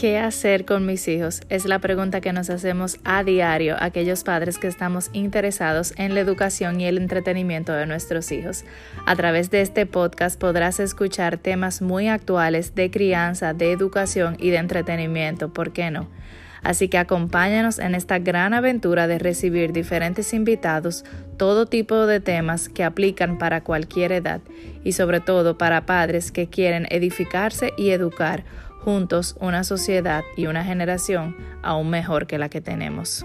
¿Qué hacer con mis hijos? Es la pregunta que nos hacemos a diario aquellos padres que estamos interesados en la educación y el entretenimiento de nuestros hijos. A través de este podcast podrás escuchar temas muy actuales de crianza, de educación y de entretenimiento, ¿por qué no? Así que acompáñanos en esta gran aventura de recibir diferentes invitados, todo tipo de temas que aplican para cualquier edad y sobre todo para padres que quieren edificarse y educar juntos una sociedad y una generación aún mejor que la que tenemos.